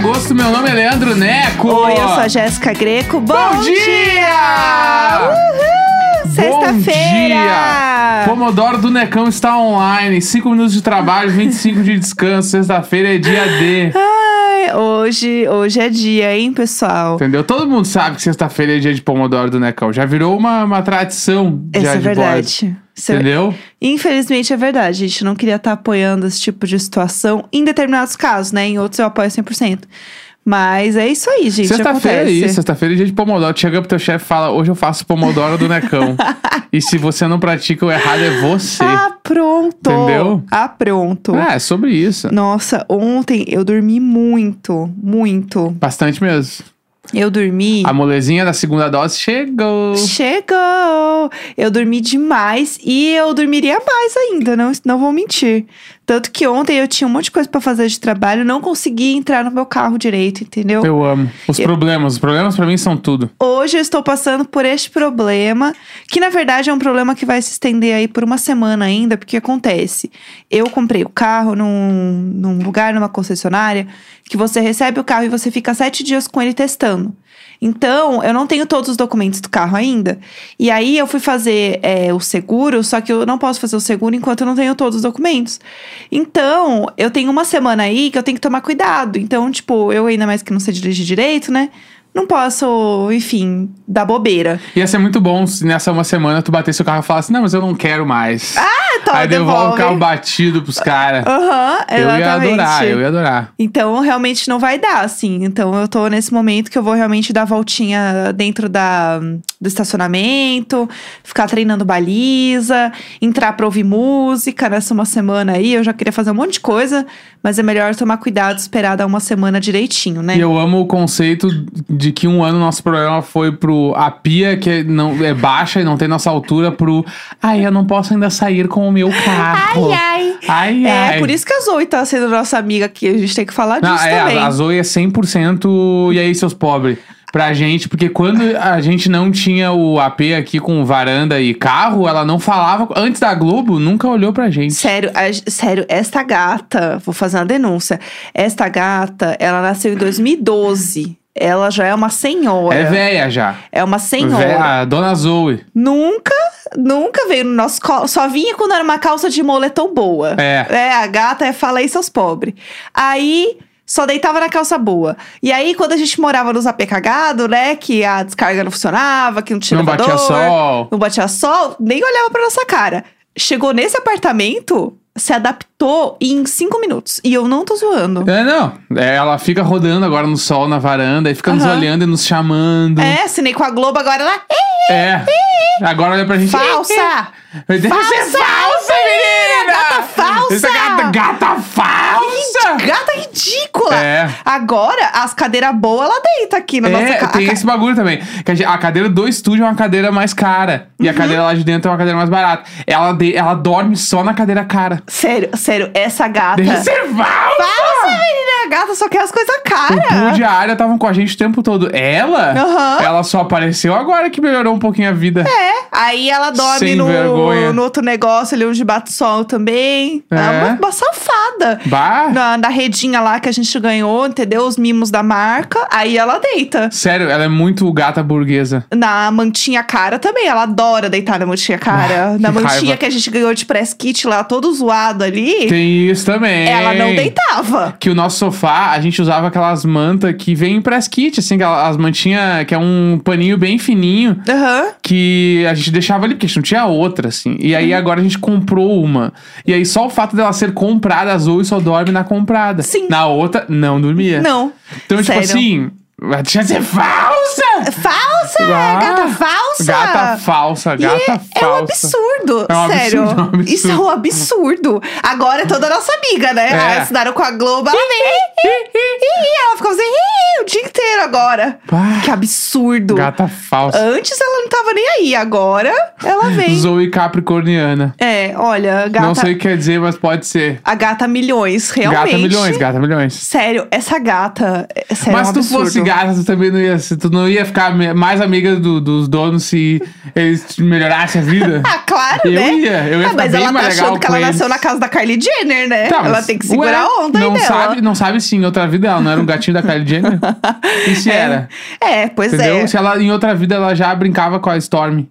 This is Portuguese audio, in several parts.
Sexta-feira, 20 de agosto, meu nome é Leandro Neco. Oi, eu sou a Jéssica Greco. Bom, Bom dia! Uhul! Bom Sexta-feira! dia! Pomodoro do Necão está online. 5 minutos de trabalho, 25 de descanso. Sexta-feira é dia D. Ai, hoje, hoje é dia, hein, pessoal? Entendeu? Todo mundo sabe que sexta-feira é dia de Pomodoro do Necão. Já virou uma, uma tradição. Essa já é verdade. Isso é- Entendeu? Infelizmente é verdade. A gente não queria estar apoiando esse tipo de situação em determinados casos, né? Em outros eu apoio 100%. Mas é isso aí, gente. Sexta-feira é isso, sexta-feira é dia de Pomodoro. Chega pro teu chefe e fala: Hoje eu faço Pomodoro do Necão. e se você não pratica, o errado é você. Ah, pronto! Entendeu? Ah, pronto. É, é sobre isso. Nossa, ontem eu dormi muito, muito. Bastante mesmo. Eu dormi. A molezinha da segunda dose chegou. Chegou! Eu dormi demais e eu dormiria mais ainda, não, não vou mentir. Tanto que ontem eu tinha um monte de coisa pra fazer de trabalho, não consegui entrar no meu carro direito, entendeu? Eu amo. Os Eu- problemas. Os problemas pra mim são tudo. Hoje eu estou passando por este problema, que na verdade é um problema que vai se estender aí por uma semana ainda, porque acontece. Eu comprei o carro num, num lugar, numa concessionária, que você recebe o carro e você fica sete dias com ele testando. Então, eu não tenho todos os documentos do carro ainda. E aí eu fui fazer é, o seguro, só que eu não posso fazer o seguro enquanto eu não tenho todos os documentos. Então, eu tenho uma semana aí que eu tenho que tomar cuidado. Então, tipo, eu ainda mais que não sei dirigir direito, né? Não posso, enfim, dar bobeira. Ia ser muito bom se nessa uma semana tu batesse o carro e falasse: Não, mas eu não quero mais. Ah, então Aí devolve o carro batido pros caras. Aham, eu ia adorar, eu ia adorar. Então, realmente não vai dar, assim. Então, eu tô nesse momento que eu vou realmente dar voltinha dentro da, do estacionamento, ficar treinando baliza, entrar pra ouvir música nessa uma semana aí. Eu já queria fazer um monte de coisa, mas é melhor tomar cuidado, esperar dar uma semana direitinho, né? E eu amo o conceito de que um ano nosso programa foi pro a pia, que não, é baixa e não tem nossa altura, pro ai, eu não posso ainda sair com o meu carro. Ai, ai. Ai, É, ai. por isso que a Zoe tá sendo nossa amiga aqui. A gente tem que falar Não, disso é, também. a, a Zoe é 100% e aí, seus pobres. Pra gente, porque quando a gente não tinha o AP aqui com varanda e carro, ela não falava. Antes da Globo, nunca olhou pra gente. Sério, a- sério, esta gata, vou fazer uma denúncia. Esta gata, ela nasceu em 2012. Ela já é uma senhora. É véia já. É uma senhora. Véia, dona Zoe. Nunca, nunca veio no nosso colo. Só vinha quando era uma calça de moletom boa. É. É, a gata é fala aí, seus pobres. Aí. Só deitava na calça boa. E aí, quando a gente morava nos AP cagado, né? Que a descarga não funcionava, que não tinha Não batia elevador, sol. Não batia sol, nem olhava pra nossa cara. Chegou nesse apartamento, se adaptou em cinco minutos. E eu não tô zoando. É, não. É, ela fica rodando agora no sol, na varanda, e fica nos Aham. olhando e nos chamando. É, assinei com a Globo, agora ela. É. Agora olha pra gente. Falsa! Deve ser Falsa! falsa, menina! Gata falsa! Essa gata, gata falsa! Gata ridícula! É. Agora, as cadeiras boas, ela deita aqui na nossa É, casa. tem esse bagulho também. Que a, a cadeira do estúdio é uma cadeira mais cara. E Uhum. a cadeira lá de dentro é uma cadeira mais barata. Ela, de- ela dorme só na cadeira cara. Sério, sério, essa gata. Deve ser falsa! Falsa, menina! A gata só quer as coisas O pool caras. de área estavam com a gente o tempo todo. Ela? Aham. Ela só apareceu agora que melhorou um pouquinho a vida. É, aí ela dorme Sem no, vergonha. no outro negócio ali onde bate sol também. É. Ela é uma, uma safada. Bah! Na, na redinha lá que a gente ganhou, entendeu? Os mimos da marca. Aí ela deita. Sério, ela é muito gata burguesa. Na mantinha cara também. Ela adora deitar na mantinha cara. Ah, na mantinha raiva. que a gente ganhou de press kit lá, todo zoado ali. Tem isso também. Ela não deitava. Que o nosso sofá, a gente usava aquelas mantas que vem em press kit, assim, aquelas- as mantinhas que é um paninho bem fininho. Aham. que a gente deixava ali, porque a gente não tinha outra, assim. E Uhum. aí agora a gente comprou uma. E aí só o fato dela ser comprada, a Zoe só dorme na comprada. Sim. Na outra, não dormia. Não. Então, tipo Sério. assim, deixa de ser falsa! Falsa! Ah, gata falsa! Gata falsa, E gata é um falsa. absurdo, É um sério. absurdo, é um absurdo. Isso é um absurdo. Agora é toda nossa amiga, né? É. Ah, Assinaram com a Globo, ela vem. ela ficou assim o dia inteiro agora. Pá, Que absurdo. Gata falsa. Antes ela não tava nem aí. Agora ela vem. Zoe Capricorniana. É, olha, gata. Não sei o que quer dizer, mas pode ser. A gata milhões, realmente. Gata milhões, gata milhões. Sério, essa gata. é- Sério, Mas é um se tu absurdo. fosse gata, tu também não ia, tu não ia ficar mais amiga do- dos donos se eles melhorassem a vida. Ah, claro, Eu né? ia, eu ia ah, mas ela tá achando que ela eles. nasceu na casa da Kylie Jenner, né? Tá, ela tem que segurar a onda não dela. sabe, Não sabe se em outra vida ela não era um gatinho da Kylie Jenner. E se era? É, pois Entendeu? é. Se ela em outra vida ela já brincava com a Storm.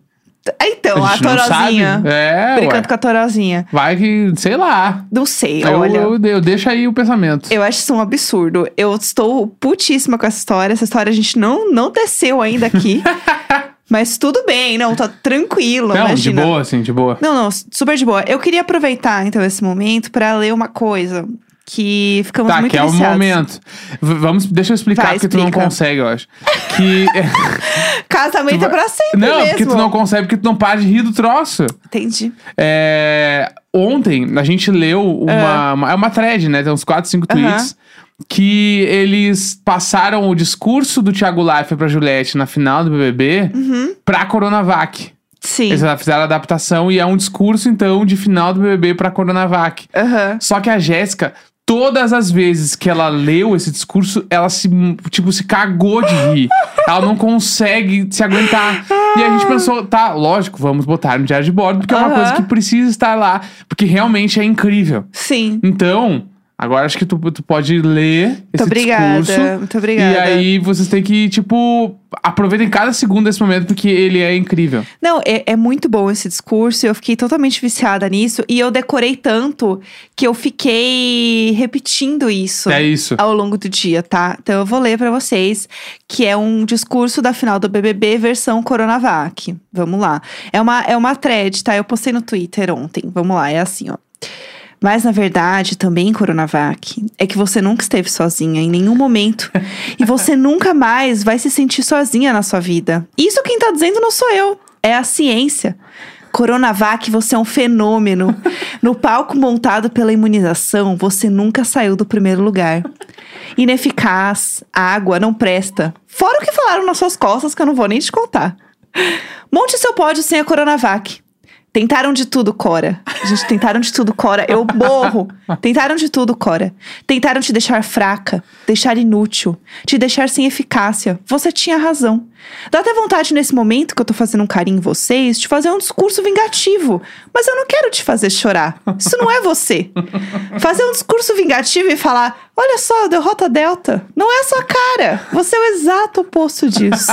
Então, a, não Torozinha. É, brincando ué. com a Torozinha. Vai que, sei lá. Não sei, Eu, olha. eu, eu deixo aí o pensamento. Eu acho isso um absurdo. Eu estou putíssima com essa história. Essa história a gente não, não desceu ainda aqui. mas tudo bem, não, tá tranquilo. não, imagina. de boa, assim, de boa. Não, não, super de boa. Eu queria aproveitar, então, esse momento pra ler uma coisa que ficamos Tá, muito que é o momento. V- vamos, deixa eu explicar Vai, porque tu não explica. consegue, eu acho. Que. Casamento é pra sempre não, mesmo. porque tu não consegue, porque tu não para de rir do troço. Entendi. É, ontem a gente leu uma, uma- É uma thread, né? Tem uns 4, 5 Aham. tweets. Que eles passaram o discurso do Thiago Leifert pra Juliette na final do BBB Uhum. pra Coronavac. Sim. Eles fizeram a adaptação e é um discurso, então, de final do BBB pra Coronavac. Aham. Só que a Jéssica, todas as vezes que ela leu esse discurso, ela se, tipo, se cagou de rir. ela não consegue se aguentar. E a gente pensou, tá, lógico, vamos botar no diário de bordo, porque é uma coisa que precisa estar lá. Porque realmente é incrível. Sim. Então, agora acho que tu, tu pode ler Muito esse obrigada. discurso. Muito obrigada. E aí vocês têm que, tipo, aproveitem cada segundo desse momento, porque ele é incrível. Não, é, é muito bom esse discurso. Eu fiquei totalmente viciada nisso. E eu decorei tanto que eu fiquei repetindo isso. É isso. Ao longo do dia, tá? Então eu vou ler pra vocês, que é um discurso da final do BBB versão Coronavac. Vamos lá. É uma, é uma thread, tá? Eu postei no Twitter ontem. Vamos lá, é assim, ó. Mas na verdade, também Coronavac, é que você nunca esteve sozinha em nenhum momento. e você nunca mais vai se sentir sozinha na sua vida. Isso quem tá dizendo não sou eu, é a ciência. Coronavac, você é um fenômeno. No palco montado pela imunização, você nunca saiu do primeiro lugar. Ineficaz, água, não presta. Fora o que falaram nas suas costas, que eu não vou nem te contar. Monte seu pódio sem a Coronavac. Tentaram de tudo, Cora. Gente, tentaram de tudo, Cora. Eu morro. Tentaram de tudo, Cora. Tentaram te deixar fraca, deixar inútil, te deixar sem eficácia. Você tinha razão. Dá até vontade nesse momento que eu tô fazendo um carinho em vocês, de fazer um discurso vingativo. Mas eu não quero te fazer chorar. Isso não é você. Fazer um discurso vingativo e falar: olha só, derrota Delta. Não é a sua cara. Você é o exato oposto disso.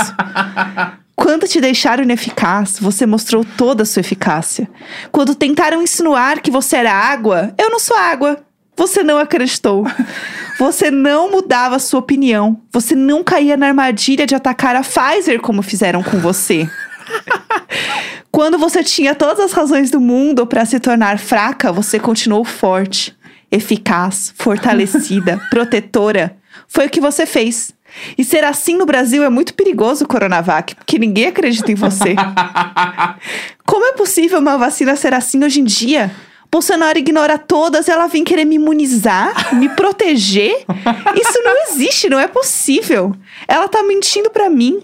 Quando te deixaram ineficaz, você mostrou toda a sua eficácia. Quando tentaram insinuar que você era água, eu não sou água. Você não acreditou. Você não mudava a sua opinião. Você não caía na armadilha de atacar a Pfizer como fizeram com você. Quando você tinha todas as razões do mundo para se tornar fraca, você continuou forte, eficaz, fortalecida, protetora. Foi o que você fez. E ser assim no Brasil é muito perigoso, Coronavac, porque ninguém acredita em você. Como é possível uma vacina ser assim hoje em dia? Bolsonaro ignora todas ela vem querer me imunizar, me proteger? Isso não existe, não é possível. Ela tá mentindo pra mim.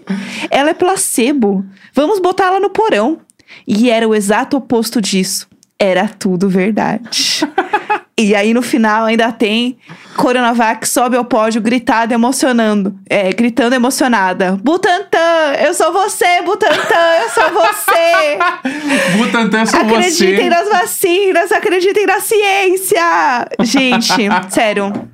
Ela é placebo. Vamos botar ela no porão. E era o exato oposto disso. Era tudo verdade. E aí no final ainda tem Coronavac sobe ao pódio gritado, emocionando. É, gritando emocionada. Butantan, eu sou você, Butantan, eu sou você. Butantan, eu sou Acreditem você. nas vacinas, acreditem na ciência. Gente, sério.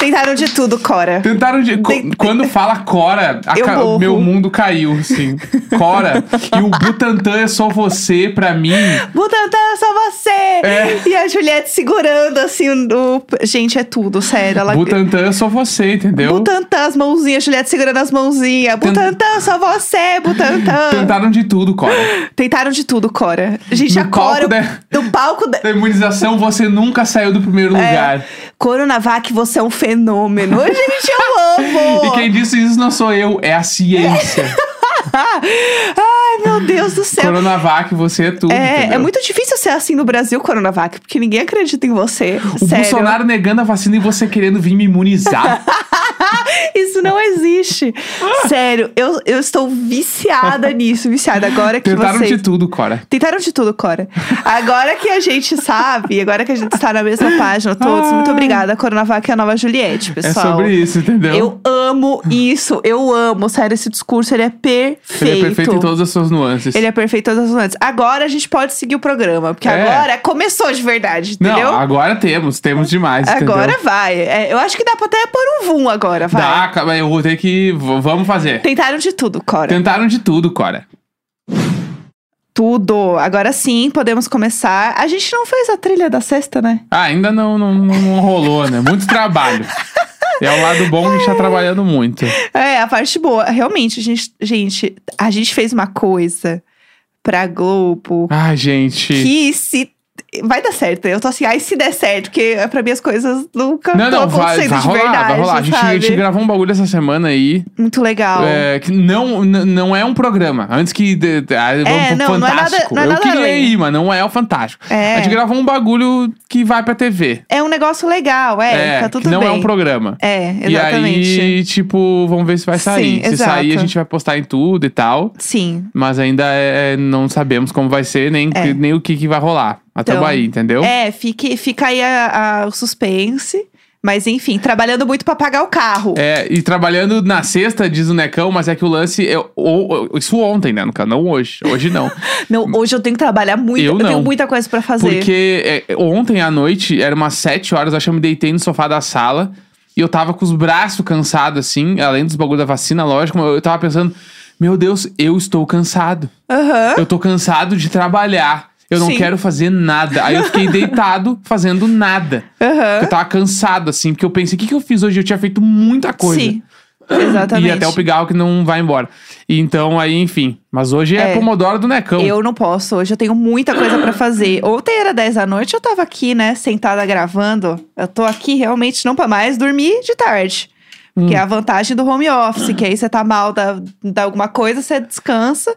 Tentaram de tudo, Cora. Tentaram de. Quando fala Cora, ca- meu mundo caiu, assim. Cora. e o Butantan é só você, pra mim. Butantan, é só você! É. E a Juliette segurando assim o. Gente, é tudo, sério. Ela... Butantan é só você, entendeu? Butantan, as mãozinhas, Juliette segurando as mãozinhas. Butantan, só você, Butantan. Tentaram de tudo, Cora. Tentaram de tudo, Cora. Gente, No a Cora. palco da- No palco da. Da imunização, você nunca saiu do primeiro É. lugar. Coronavac, você é um fenômeno. Gente, eu amo! E quem disse isso não sou eu, é a ciência. Ai, meu Deus do céu. Coronavac, você é tudo. É, entendeu? é muito difícil ser assim no Brasil, Coronavac, porque ninguém acredita em você. O sério. Bolsonaro negando a vacina e você querendo vir me imunizar. Isso não existe. Sério, eu, eu estou viciada nisso, viciada. Agora que Tentaram vocês... de tudo, Cora. Tentaram de tudo, Cora. Agora que a gente sabe, agora que a gente está na mesma página, todos, muito obrigada. Coronavac é a nova Juliette, É pessoal. sobre isso, entendeu? Eu amo isso, eu amo. Sério, esse discurso, ele é perfeito. Ele é perfeito em todas as suas nuances. Ele é perfeito em todas as nuances. Agora a gente pode seguir o programa, porque É. agora começou de verdade, entendeu? Não, agora temos, temos demais, Agora entendeu? vai. É, eu acho que dá pra até pôr um vum agora, vai. Dá, eu vou ter que... Vamos fazer. Tentaram de tudo, Cora. Tentaram de tudo, Cora. Tudo. Agora sim, podemos começar. A gente não fez a trilha da sexta, né? Ah, ainda não, não, não- não rolou, né? Muito trabalho. É o lado bom que a gente tá trabalhando muito. É, a parte boa. Realmente, a gente, gente, a gente fez uma coisa pra Globo Ai, gente. que se. Vai dar certo. Eu tô assim, ai, se der certo, porque pra mim as coisas nunca Não, não, vai, vai rolar, verdade. vai rolar. A gente, a gente gravou um bagulho essa semana aí. Muito legal. é, que não, não é um programa. Antes que. de- de- ah, vamos pro não, não é nada- Fantástico. não é Eu queria além. ir, mas não é o Fantástico. É. A gente gravou um bagulho que vai pra TV. É um negócio legal, é, tá tudo que não bem. é um programa. É, E exatamente. aí, tipo, vamos ver se vai sair. Sim, se sair, a exato. gente vai postar em tudo e tal. Sim. Mas ainda é- não sabemos como vai ser, nem, É. nem o que, que vai rolar. Até Então, aí, entendeu? É, fique, fica aí a- a- o suspense. Mas enfim, trabalhando muito pra pagar o carro. É, e trabalhando na sexta, diz o Necão, mas é que o lance. É, ou- isso ontem, né? No caso, não hoje. Hoje não. Não, hoje eu tenho que trabalhar muito. Eu Eu, tenho não. muita coisa pra fazer. Porque é, ontem à noite, era umas sete horas, eu acho que eu me deitei no sofá da sala e eu tava com os braços cansados, assim, além dos bagulho da vacina, lógico, mas eu tava pensando, meu Deus, eu estou cansado. Aham. Eu tô cansado de trabalhar. Eu não Sim. quero fazer nada. Aí eu fiquei deitado fazendo nada. Aham. Eu tava cansado, assim, porque eu pensei, o que, que eu fiz hoje? Eu tinha feito muita coisa. Sim. Exatamente. E até o pigarro que não vai embora. E então, aí, enfim. Mas hoje é, É. Pomodoro do Necão. Eu não posso, hoje eu tenho muita coisa pra fazer. Ontem era 10 da noite, eu tava aqui, né, sentada gravando. Eu tô aqui realmente não pra mais dormir de tarde. Que é a vantagem do home office, que aí você tá mal da, da alguma coisa, você descansa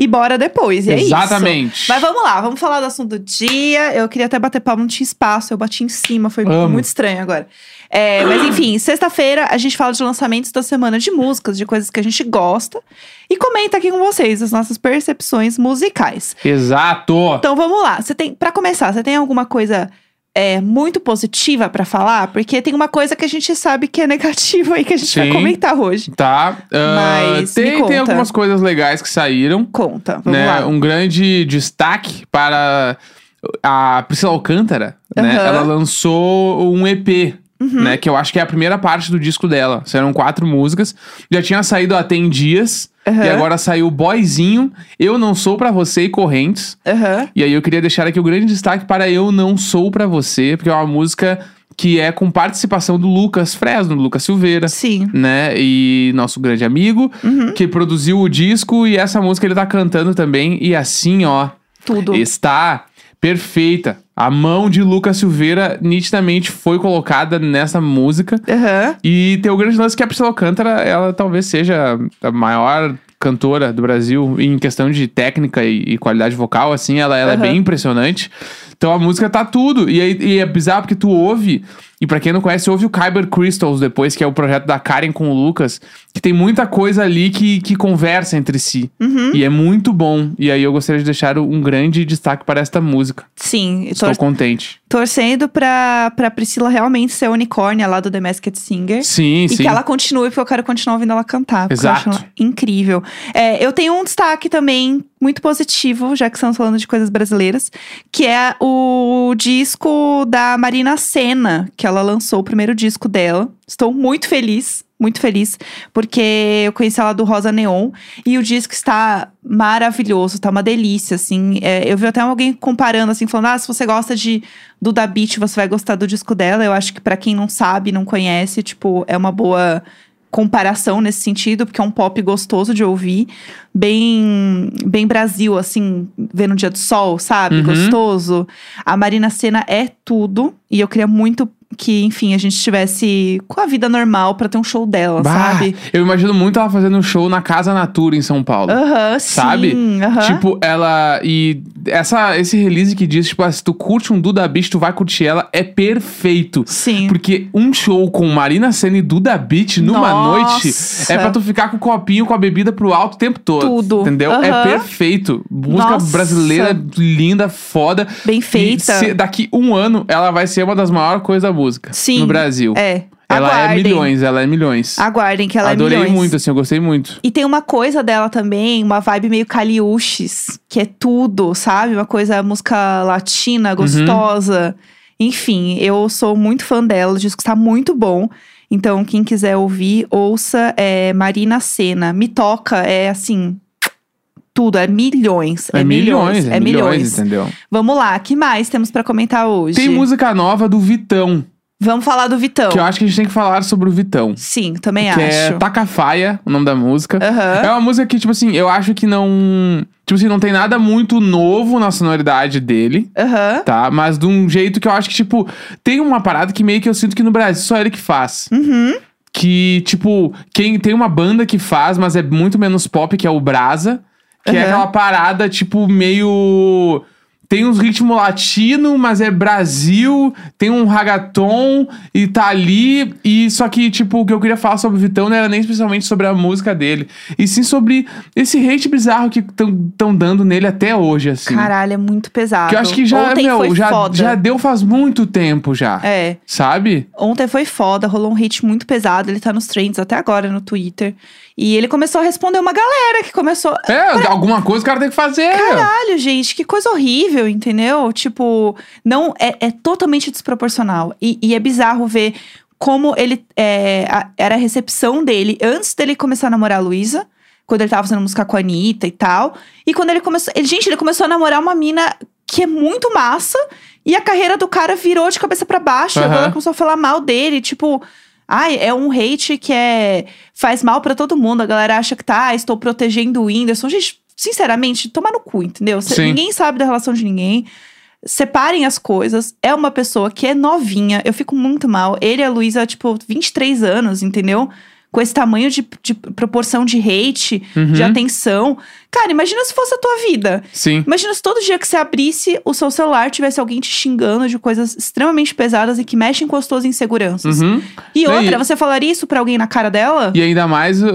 e bora depois. E é isso. Exatamente. Mas vamos lá, vamos falar do assunto do dia. Eu queria até bater palma, não tinha espaço, eu bati em cima, foi Amo. muito estranho agora. É, mas enfim, sexta-feira a gente fala de lançamentos da semana de músicas, de coisas que a gente gosta. E comenta aqui com vocês as nossas percepções musicais. Exato. Então vamos lá. Você tem, para começar, você tem alguma coisa é, muito positiva pra falar? Porque tem uma coisa que a gente sabe que é negativa aí que a gente vai Sim. comentar hoje. Tá. ah, Mas tem, tem algumas coisas legais que saíram. Conta, vamos né? lá. Um grande destaque para a Priscila Alcântara, né? Uhum. Ela lançou um EP. Né, que eu acho que é a primeira parte do disco dela. Serão quatro músicas. Já tinha saído há Tem Dias. Aham. E agora saiu Boyzinho, Eu Não Sou Pra Você e Correntes. Aham. E aí eu queria deixar aqui o grande destaque para Eu Não Sou Pra Você, porque é uma música que é com participação do Lucas Fresno, do Lucas Silveira. Sim. Né? E nosso grande amigo, Uhum. que produziu o disco e essa música ele tá cantando também. E assim, ó, Tudo. está perfeita. A mão de Lucas Silveira nitidamente foi colocada nessa música. Aham. E tem o grande lance que a Priscila Alcântara, ela talvez seja a maior cantora do Brasil em questão de técnica e, e qualidade vocal, assim, ela, ela Aham. é bem impressionante. Então a música tá tudo. E, aí- e é bizarro porque tu ouve, e pra quem não conhece, ouve o Kyber Crystals depois, que é o projeto da Karen com o Lucas, que tem muita coisa ali que, que conversa entre si. Uhum. E é muito bom. E aí eu gostaria de deixar um grande destaque para esta música. Sim. e Estou tor- contente. torcendo pra, pra Priscila realmente ser a unicórnia lá do The Masked Singer. Sim, E sim. que ela continue, porque eu quero continuar ouvindo ela cantar. Exato. eu acho ela incrível. É, eu tenho um destaque também muito positivo, já que estamos falando de coisas brasileiras, que é o disco da Marina Senna, que ela lançou o primeiro disco dela. Estou muito feliz. Muito feliz, porque eu conheci ela do Rosa Neon e o disco está maravilhoso, tá uma delícia, assim. É, eu vi até alguém comparando, assim, falando: ah, se você gosta de do Da Beat, você vai gostar do disco dela. Eu acho que pra quem não sabe, não conhece, tipo, é uma boa comparação nesse sentido, porque é um pop gostoso de ouvir, bem bem Brasil, assim, vendo o dia do sol, sabe? Uhum. Gostoso. A Marina Senna é tudo, e eu queria muito que, enfim, a gente estivesse com a vida normal pra ter um show dela, Bah, sabe? Eu imagino muito ela fazendo um show na Casa Natura em São Paulo. Aham, Sabe? sim. aham. Tipo, ela. E essa, esse release que diz, tipo, ah, se tu curte um Duda Beat, tu vai curtir ela, é perfeito. Sim. Porque um show com Marina Senna e Duda Beat numa Nossa. noite é pra tu ficar com o copinho, com a bebida pro alto o tempo todo. Tudo. Entendeu? É Aham. perfeito. Música Nossa. brasileira linda, foda. Bem feita. se- daqui um ano, ela vai ser uma das maiores coisas da música Sim. no Brasil. É. Ela é Aguardem. milhões, ela é milhões. Aguardem que ela Adorei é milhões. muito, assim, eu gostei muito. E tem uma coisa dela também, uma vibe meio Caliuches, que é tudo, sabe? Uma coisa, música Uhum. latina, gostosa. Enfim, eu sou muito fã dela, o disco está muito bom. Então, quem quiser ouvir, ouça é, Marina Senna. Me toca, é assim. Tudo, é milhões. É, É, milhões, É milhões. entendeu? Vamos lá, que mais temos pra comentar hoje? Tem música nova do Vitão, Vamos falar do Vitão. que eu acho que a gente tem que falar sobre o Vitão. Sim, também que acho. é Tacafaia, o nome da música. Aham. É uma música que, tipo assim, eu acho que não. Tipo assim, não tem nada muito novo na sonoridade dele. Aham. Tá? Mas de um jeito que eu acho que, tipo, tem uma parada que meio que eu sinto que no Brasil só ele que faz. Uhum. Que, tipo, quem tem uma banda que faz, mas é muito menos pop, que é o Brasa. Que é Aham. aquela parada, tipo, meio. Tem uns ritmo latino, mas é Brasil, tem um ragaton e tá ali. E só que, tipo, o que eu queria falar sobre o Vitão não era nem especialmente sobre a música dele. E sim sobre esse hate bizarro que estão dando nele até hoje, assim. Caralho, é muito pesado. que eu acho que já, Ontem meu, já, foda. já deu faz muito tempo já. É. Sabe? Ontem foi foda, rolou um hate muito pesado. Ele tá nos trends até agora no Twitter. E ele começou a responder uma galera que começou. É, alguma coisa o cara tem que fazer. Caralho, gente, que coisa horrível, entendeu? Tipo, não é, é totalmente desproporcional. E, e é bizarro ver como ele é, a- era a recepção dele antes dele começar a namorar a Luísa. Quando ele tava fazendo música com a Anitta e tal. E quando ele começou. Ele, gente, ele começou a namorar uma mina que é muito massa. E a carreira do cara virou de cabeça pra baixo. E a Aham. galera começou a falar mal dele. Tipo, ai, é um hate que é faz mal pra todo mundo. A galera acha que tá, estou protegendo o Whindersson. Gente, sinceramente, toma no cu, entendeu? Cê- ninguém sabe da relação de ninguém. Separem as coisas. É uma pessoa que é novinha. Eu fico muito mal. Ele e a Luísa, tipo, 23 anos, entendeu? Com esse tamanho de, de proporção de hate, de Uhum. atenção. Cara, imagina se fosse a tua vida. Sim. Imagina se todo dia que você abrisse o seu celular tivesse alguém te xingando de coisas extremamente pesadas e que mexem com as tuas inseguranças. Uhum. E outra, e- você falaria isso pra alguém na cara dela? E ainda mais uh,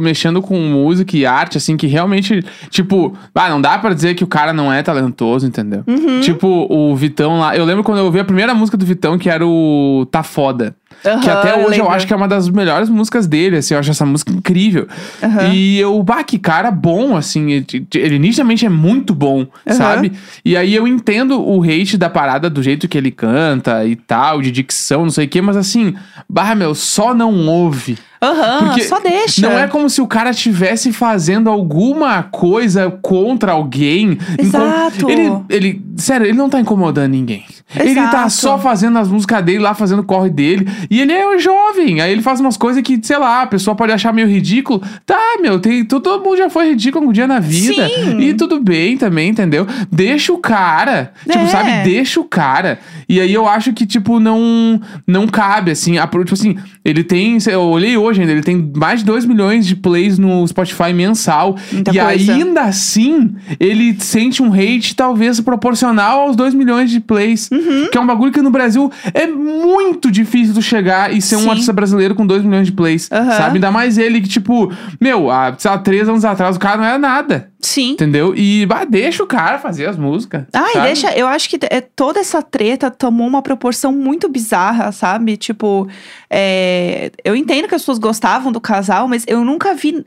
mexendo com música e arte, assim, que realmente, tipo, ah, não dá pra dizer que o cara não é talentoso, entendeu? Uhum. Tipo, o Vitão lá. Eu lembro quando eu ouvi a primeira música do Vitão, que era o Tá Foda. Que Aham, até hoje eu lembro. acho que é uma das melhores músicas dele, assim, eu acho essa música incrível. Aham. E eu, bah, que cara bom, assim, ele, ele nitidamente é muito bom, Aham. sabe? E aí eu entendo o hate da parada do jeito que ele canta e tal, de dicção, não sei o quê, mas assim, bah, meu, só não ouve. Aham, Porque só deixa. Não é como se o cara estivesse fazendo alguma coisa contra alguém. Exato. Incom- Ele, ele, sério, ele não tá incomodando ninguém. Ele tá só fazendo as músicas dele lá, fazendo o corre dele. E ele é jovem. Aí ele faz umas coisas que, sei lá, a pessoa pode achar meio ridículo. Tá, meu, tem, todo mundo já foi ridículo um dia na vida. Sim. E tudo bem também, entendeu? Deixa o cara. Tipo, É. sabe? Deixa o cara. E aí eu acho que, tipo, não, não cabe, assim. A, tipo assim, ele tem. Eu olhei hoje ainda, ele tem mais de 2 milhões de plays no Spotify mensal. Muita e coisa. ainda assim, ele sente um hate talvez proporcional aos 2 milhões de plays. Uhum. Que é um bagulho que no Brasil é muito difícil tu chegar e ser Sim. um artista brasileiro com 2 milhões de plays. Aham. Sabe? Ainda mais ele que, tipo, meu, há, sei lá, 3 anos atrás o cara não era nada. Sim. Entendeu? E bah, deixa o cara fazer as músicas. Ai, sabe? deixa. Eu acho que é, toda essa treta tomou uma proporção muito bizarra, sabe? Tipo, é, eu entendo que as pessoas gostavam do casal, mas eu nunca vi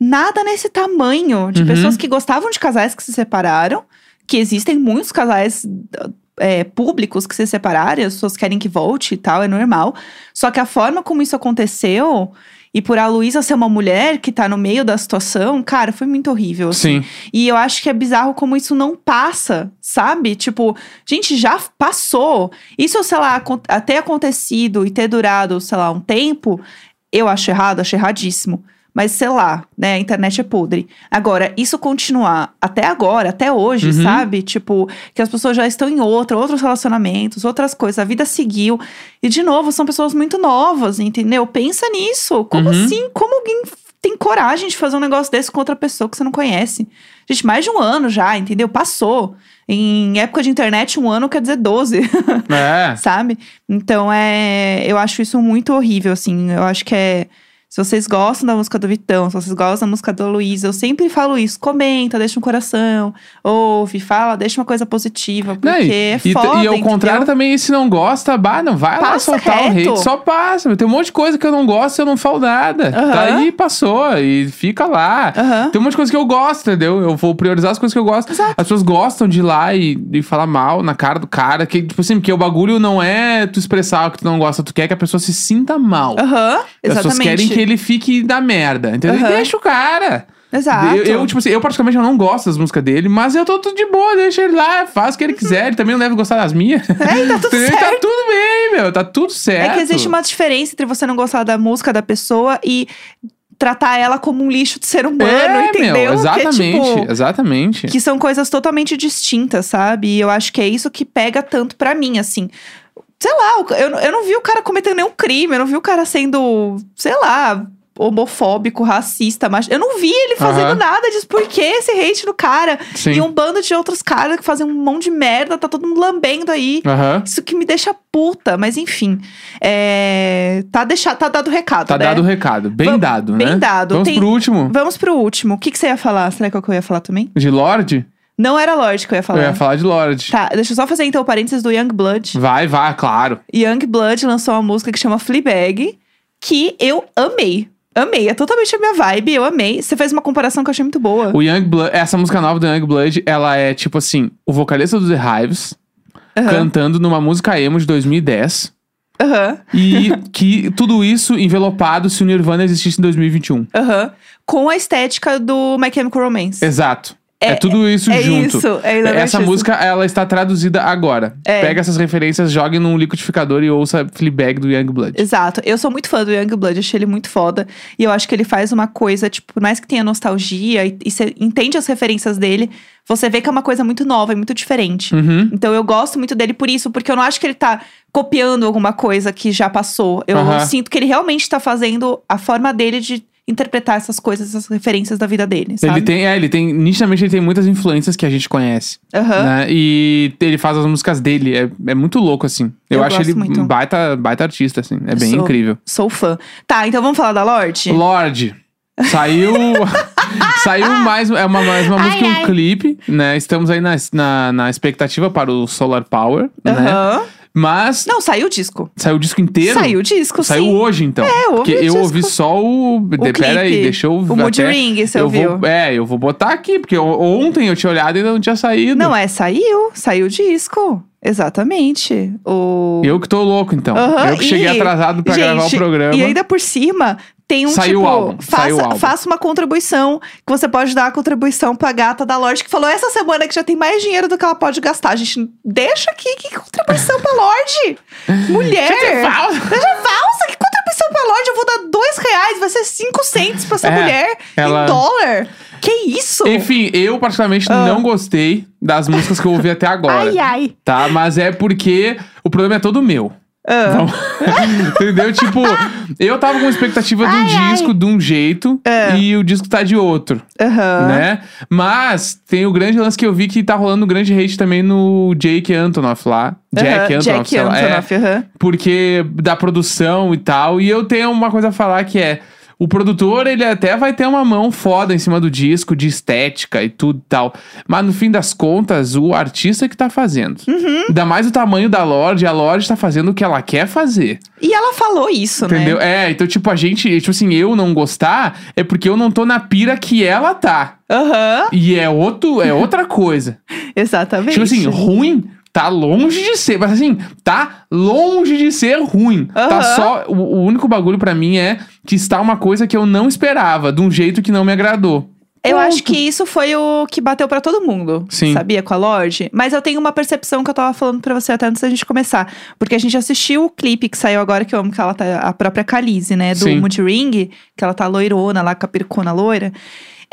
nada nesse tamanho de Uhum. pessoas que gostavam de casais que se separaram. Que existem muitos casais é, públicos que se separaram, as pessoas querem que volte e tal, é normal. Só que a forma como isso aconteceu. E por a Luísa ser uma mulher que tá no meio da situação, cara, foi muito horrível. assim. Sim. E eu acho que é bizarro como isso não passa, sabe? Tipo, gente, já passou. Isso, sei lá, ter acontecido e ter durado, sei lá, um tempo, eu acho errado, acho erradíssimo. Mas sei lá, né? A internet é podre. Agora, isso continuar até agora, até hoje, Uhum. sabe? Tipo, que as pessoas já estão em outra, outros relacionamentos, outras coisas, a vida seguiu. E, de novo, são pessoas muito novas, entendeu? Pensa nisso. Como Uhum. assim? Como alguém tem coragem de fazer um negócio desse com outra pessoa que você não conhece? Gente, mais de um ano já, entendeu? Passou. Em época de internet, um ano quer dizer 12. É. sabe? Então é. Eu acho isso muito horrível, assim. Eu acho que é. Se vocês gostam da música do Vitão, se vocês gostam da música da Luísa, eu sempre falo isso. Comenta, deixa um coração, ouve, fala, deixa uma coisa positiva. Porque é e, foda, e ao contrário entendeu? também, se não gosta, bah, não vai lá Passa soltar o reto. hate, só passa. Tem um monte de coisa que eu não gosto e eu não falo nada. Aham. Tá aí, passou e fica lá. Aham. Tem um monte de coisa que eu gosto, entendeu? Eu vou priorizar as coisas que eu gosto. Exato. As pessoas gostam de ir lá e, e falar mal na cara do cara. Que, tipo assim, porque o bagulho não é tu expressar o que tu não gosta, tu quer que a pessoa se sinta mal. Aham, As pessoas exatamente. querem que ele fique da merda, entendeu? E Aham. Deixa o cara. Exato. Eu, eu, tipo assim, eu praticamente eu não gosto das músicas dele, mas eu tô tudo de boa, deixa ele lá, faz o que ele quiser. Ele também não deve gostar das minhas. É, tá tudo? Tá certo. tudo bem, meu, tá tudo certo. É que existe uma diferença entre você não gostar da música da pessoa e tratar ela como um lixo de ser humano, é, entendeu? Meu, Que exatamente, tipo, exatamente. que são coisas totalmente distintas, sabe? E eu acho que é isso que pega tanto pra mim, assim. Sei lá, eu, eu não vi o cara cometendo nenhum crime, eu não vi o cara sendo, sei lá, homofóbico, racista, mas eu não vi ele fazendo Aham. nada disso. Por que esse hate no cara? Sim. E um bando de outros caras que fazem um monte de merda, tá todo mundo lambendo aí. Aham. Isso que me deixa puta, mas enfim. É... Tá, deixado, tá dado o recado, Tá né? dado o recado. Bem Vam- dado, né? bem dado. Vamos Tem- pro último. Vamos pro último. O que, que você ia falar? Será que é o que eu ia falar também? De Lorde? Não era Lorde que eu ia falar. Eu ia falar de Lorde. Tá, deixa eu só fazer então o parênteses do Young Blood. Vai, vai, claro. Young Blood lançou uma música que chama Fleabag, que eu amei. Amei, é totalmente a minha vibe, eu amei. Você fez uma comparação que eu achei muito boa. O Young Blood, essa música nova do Young Blood, ela é tipo assim, o vocalista do The Hives Aham, cantando numa música emo de 2010. aham, E que tudo isso envelopado se o Nirvana existisse em 2021. aham. Com a estética do My Chemical Romance. Exato. É, É- tudo isso é junto. isso, é Essa música, ela está traduzida agora. É. Pega essas referências, jogue num liquidificador e ouça Fleabag do Young Blood. Exato. Eu sou muito fã do Young Blood, achei ele muito foda. E eu acho que ele faz uma coisa, tipo, por mais que tenha nostalgia e, e você entende as referências dele, você vê que é uma coisa muito nova e muito diferente. Uhum. Então eu gosto muito dele por isso, porque eu não acho que ele tá copiando alguma coisa que já passou. Eu Aham. sinto que ele realmente tá fazendo a forma dele de interpretar essas coisas, essas referências da vida dele, sabe? Ele tem, é, ele tem, nitidamente ele tem muitas influências que a gente conhece. Aham. Né? E ele faz as músicas dele. É, é muito louco, assim. Eu, Eu acho ele muito. baita, baita artista, assim. É bem Sou. incrível. Sou fã. Tá, então vamos falar da Lorde? Lorde. Saiu. saiu mais, é uma, mais uma Ai, música e um ai. clipe, né? Estamos aí na, na, na expectativa para o Solar Power, né? Mas Não, saiu o disco. saiu o disco inteiro. Saiu o disco, Saiu sim. hoje, então. É, eu ouvi Porque o eu disco. ouvi só o. de-. Pera aí, deixa eu O Mood até- Ring, você eu ouviu? Vou, é, eu vou botar aqui, porque ontem eu tinha olhado e ainda não tinha saído. Não, é, saiu. Saiu o disco. Exatamente. O... Eu que tô louco, então. Eu que cheguei e- atrasado pra Gente, gravar o programa. E ainda por cima, tem um Saiu tipo. o álbum, faça, saiu o álbum. faça uma contribuição. Que você pode dar a contribuição pra gata da Lorde, que falou essa semana que já tem mais dinheiro do que ela pode gastar. Gente, deixa aqui. Que contribuição pra Lorde? Mulher! Deixa falsa. Deixa falsa! Que contribuição pra Lorde? Eu vou dar dois reais, vai ser cinco cents pra essa É, mulher ela- em dólar. Que isso? Enfim, eu particularmente não gostei das músicas que eu ouvi até agora. Ah. Ai, ai. Tá? Mas é porque o problema é todo meu. Ah. Vamos- Entendeu? Tipo, eu tava com expectativa de um Ai, disco de um jeito É. e o disco tá de outro, Aham. né? Mas tem o grande lance que eu vi que tá rolando um grande hate também no Jake Antonoff lá. Jack Aham, Antonoff, Jack. É, Antonoff, aham. porque da produção e tal. E eu tenho uma coisa a falar que é. O produtor, ele até vai ter uma mão foda em cima do disco, de estética e tudo e tal. Mas no fim das contas, o artista que tá fazendo. Uhum. Ainda mais o tamanho da Lorde, a Lorde tá fazendo o que ela quer fazer. E ela falou isso, Entendeu? né? É, então, tipo, a gente, tipo assim, eu não gostar é porque eu não tô na pira que ela tá. Aham, E é, outro, é outra coisa. exatamente. Tipo assim, ruim tá longe de ser. Mas assim, tá longe de ser ruim. Tá Aham. só. O, o único bagulho pra mim é que está uma coisa que eu não esperava, de um jeito que não me agradou. Eu Pronto. acho que isso foi o que bateu pra todo mundo. Sim. Sabia? Com a Lorde. Mas eu tenho uma percepção que eu tava falando pra você até antes da gente começar. Porque a gente assistiu o clipe que saiu agora, que eu amo que ela tá. A própria Khaleesi, né? Do Sim. Mood Ring, que ela tá loirona lá com a pericona loira.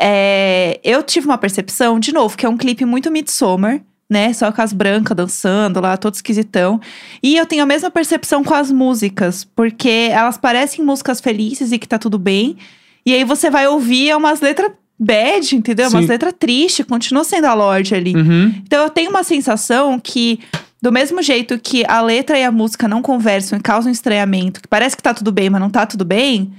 É, eu tive uma percepção, de novo, que é um clipe muito Midsommar. Né, só com as brancas dançando lá, todo esquisitão. E eu tenho a mesma percepção com as músicas, porque elas parecem músicas felizes e que tá tudo bem. E aí você vai ouvir é umas letras bad, entendeu? Umas Sim. letras tristes, continua sendo a Lorde ali. Uhum. Então eu tenho uma sensação que, do mesmo jeito que a letra e a música não conversam e causam estranhamento, que parece que tá tudo bem, mas não tá tudo bem,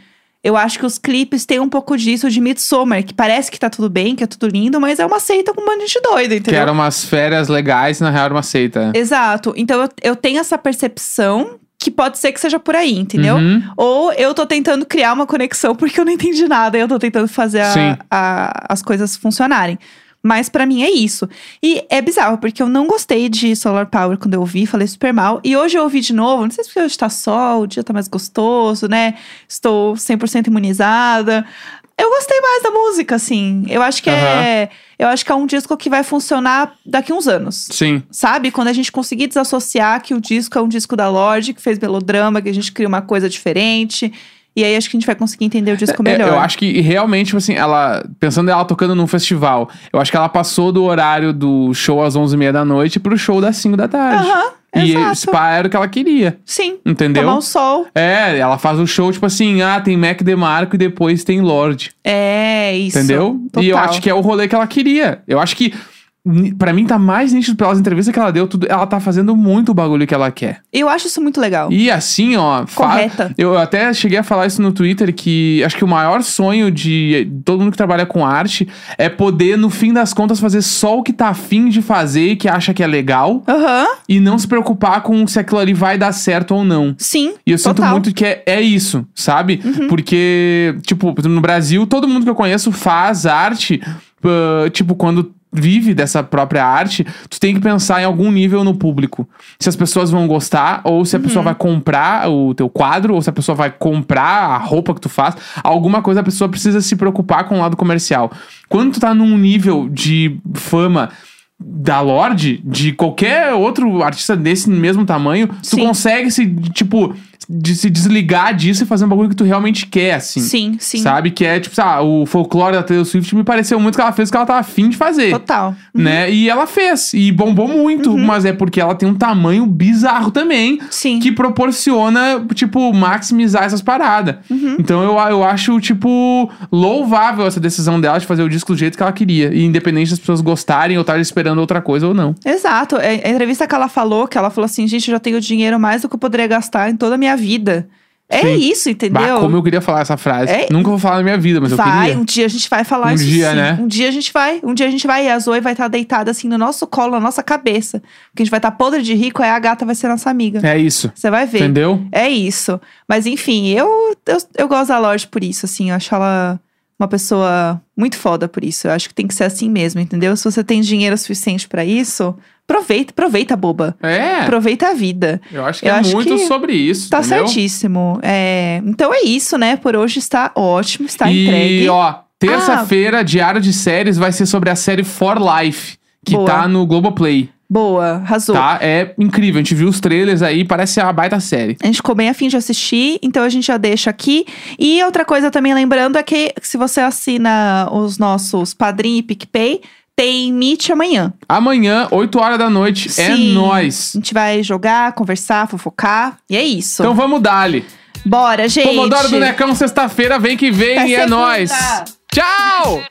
eu acho que os clipes têm um pouco disso de Midsommar, que parece que tá tudo bem, que é tudo lindo, mas é uma seita com um bando de doido, Que entendeu? eram umas férias legais, na real era uma seita. Exato. Então eu, eu tenho essa percepção que pode ser que seja por aí, entendeu? Uhum. Ou eu tô tentando criar uma conexão porque eu não entendi nada e eu tô tentando fazer a- a- as coisas funcionarem. Mas pra mim é isso. E é bizarro, porque eu não gostei de Solar Power quando eu ouvi, falei super mal. E hoje eu ouvi de novo, não sei se porque hoje tá sol, o dia tá mais gostoso, né? Estou 100% imunizada. Eu gostei mais da música, assim. Eu acho que é. Eu acho que é um disco que vai funcionar daqui uns anos. Sim. Sabe? Quando a gente conseguir desassociar que o disco é um disco da Lorde, que fez melodrama, que a gente cria uma coisa diferente. E aí acho que a gente vai conseguir entender o disco É, melhor. Eu acho que realmente, tipo assim, ela. Pensando ela tocando num festival, eu acho que ela passou do horário do show às 11h30 da noite pro show das 5 da tarde. Aham, e exato. esse pá era o que ela queria. Sim. Entendeu? Tomar o sol. É, ela faz o show, tipo assim, ah, tem Mac DeMarco e depois tem Lorde. É, isso. Entendeu? Total. E eu acho que é o rolê que ela queria. Eu acho que. Pra mim, tá mais nítido pelas entrevistas que ela deu, tudo. Ela tá fazendo muito o bagulho que ela quer. Eu acho isso muito legal. E assim, ó. fa- Correta. Eu até cheguei a falar isso no Twitter, que acho que o maior sonho de todo mundo que trabalha com arte é poder, no fim das contas, fazer só o que tá afim de fazer e que acha que é legal. Aham, E não se preocupar com se aquilo ali vai dar certo ou não. sim. E eu sinto total. Uhum. muito que é, é isso, sabe? Porque, tipo, no Brasil, todo mundo que eu conheço faz arte, ah, tipo, quando vive dessa própria arte, tu tem que pensar em algum nível no público. Se as pessoas vão gostar, ou se a Uhum. pessoa vai comprar o teu quadro, ou se a pessoa vai comprar a roupa que tu faz, alguma coisa a pessoa precisa se preocupar com o lado comercial. Quando tu tá num nível de fama da Lorde, de qualquer outro artista desse mesmo tamanho, tu Sim. consegue se, tipo, de se desligar disso e fazer um bagulho que tu realmente quer, assim. Sim, sim. Sabe? Que é, tipo, ah, o folclore da Taylor Swift me pareceu muito que ela fez o que ela tava afim de fazer. Total. Né? E ela fez. E bombou muito. Uhum. Mas é porque ela tem um tamanho bizarro também. Sim. Que proporciona, tipo, maximizar essas paradas. Uhum. Então eu, eu acho, tipo, louvável essa decisão dela de fazer o disco do jeito que ela queria. E independente das pessoas gostarem ou estarem esperando outra coisa ou não. Exato. É, A entrevista que ela falou, que ela falou assim, gente, eu já tenho dinheiro mais do que eu poderia gastar em toda a minha vida. É Sim. isso, entendeu? Bah, como eu queria falar essa frase. É- Nunca vou falar na minha vida, mas eu vai, queria. um dia a gente vai falar Um isso dia, sim. né? Um dia a gente vai. Um dia a gente vai e a Zoe vai estar deitada assim no nosso colo, na nossa cabeça. Porque a gente vai estar podre de rico, aí a gata vai ser nossa amiga. É isso. Você vai ver. Entendeu? É isso. Mas enfim, eu, eu, eu gosto da Lorde por isso, assim. Eu acho ela uma pessoa muito foda por isso. Eu acho que tem que ser assim mesmo, entendeu? Se você tem dinheiro suficiente pra isso, aproveita, aproveita, boba. É. Aproveita a vida. Eu acho que Eu é acho muito que sobre isso. Tá entendeu? certíssimo. É, então é isso, né? Por hoje está ótimo, está e, entregue. Ah. ó, terça-feira, Diário de Séries vai ser sobre a série For Life, que Boa. tá no Globoplay. Boa, arrasou. Tá? É incrível. A gente viu os trailers aí, parece uma baita série. A gente ficou bem afim de assistir, então a gente já deixa aqui. E outra coisa também lembrando é que se você assina os nossos Padrim e PicPay, tem Meet amanhã. Amanhã, 8 horas da noite, é Sim. nóis. A gente vai jogar, conversar, fofocar. E é isso. Então vamos dali. Bora, gente. Pomodoro do Necão, sexta-feira, vem que vem Até e é nóis. Tchau!